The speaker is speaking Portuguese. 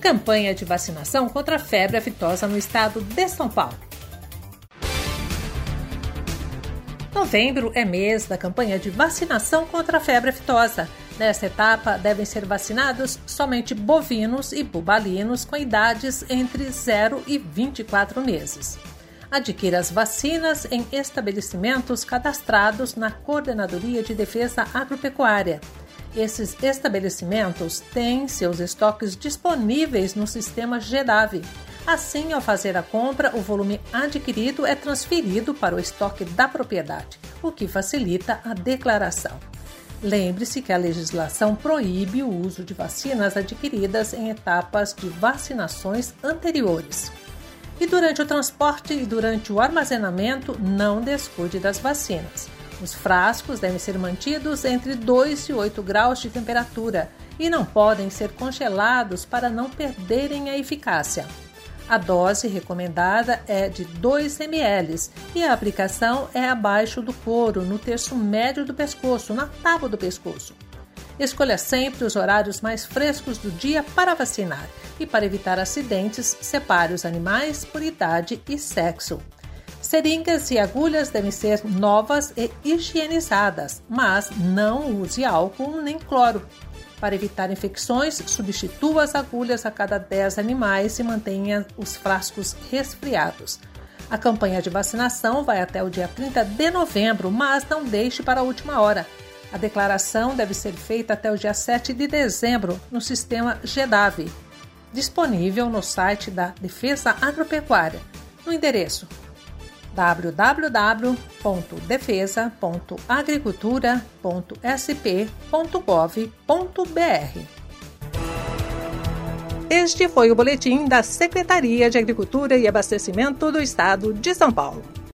Campanha de vacinação contra a febre aftosa no estado de São Paulo. Novembro é mês da campanha de vacinação contra a febre aftosa. Nesta etapa, devem ser vacinados somente bovinos e bubalinos com idades entre 0 e 24 meses. Adquira as vacinas em estabelecimentos cadastrados na Coordenadoria de Defesa Agropecuária. Esses estabelecimentos têm seus estoques disponíveis no sistema GEDAV. Assim, ao fazer a compra, o volume adquirido é transferido para o estoque da propriedade, o que facilita a declaração. Lembre-se que a legislação proíbe o uso de vacinas adquiridas em etapas de vacinações anteriores. E durante o transporte e durante o armazenamento, não descuide das vacinas. Os frascos devem ser mantidos entre 2 e 8 graus de temperatura e não podem ser congelados para não perderem a eficácia. A dose recomendada é de 2 ml e a aplicação é abaixo do couro, no terço médio do pescoço, na tábua do pescoço. Escolha sempre os horários mais frescos do dia para vacinar e, para evitar acidentes, separe os animais por idade e sexo. Seringas e agulhas devem ser novas e higienizadas, mas não use álcool nem cloro. Para evitar infecções, substitua as agulhas a cada 10 animais e mantenha os frascos resfriados. A campanha de vacinação vai até o dia 30 de novembro, mas não deixe para a última hora. A declaração deve ser feita até o dia 7 de dezembro no sistema GEDAV, disponível no site da Defesa Agropecuária, no endereço www.defesa.agricultura.sp.gov.br. Este foi o boletim da Secretaria de Agricultura e Abastecimento do Estado de São Paulo.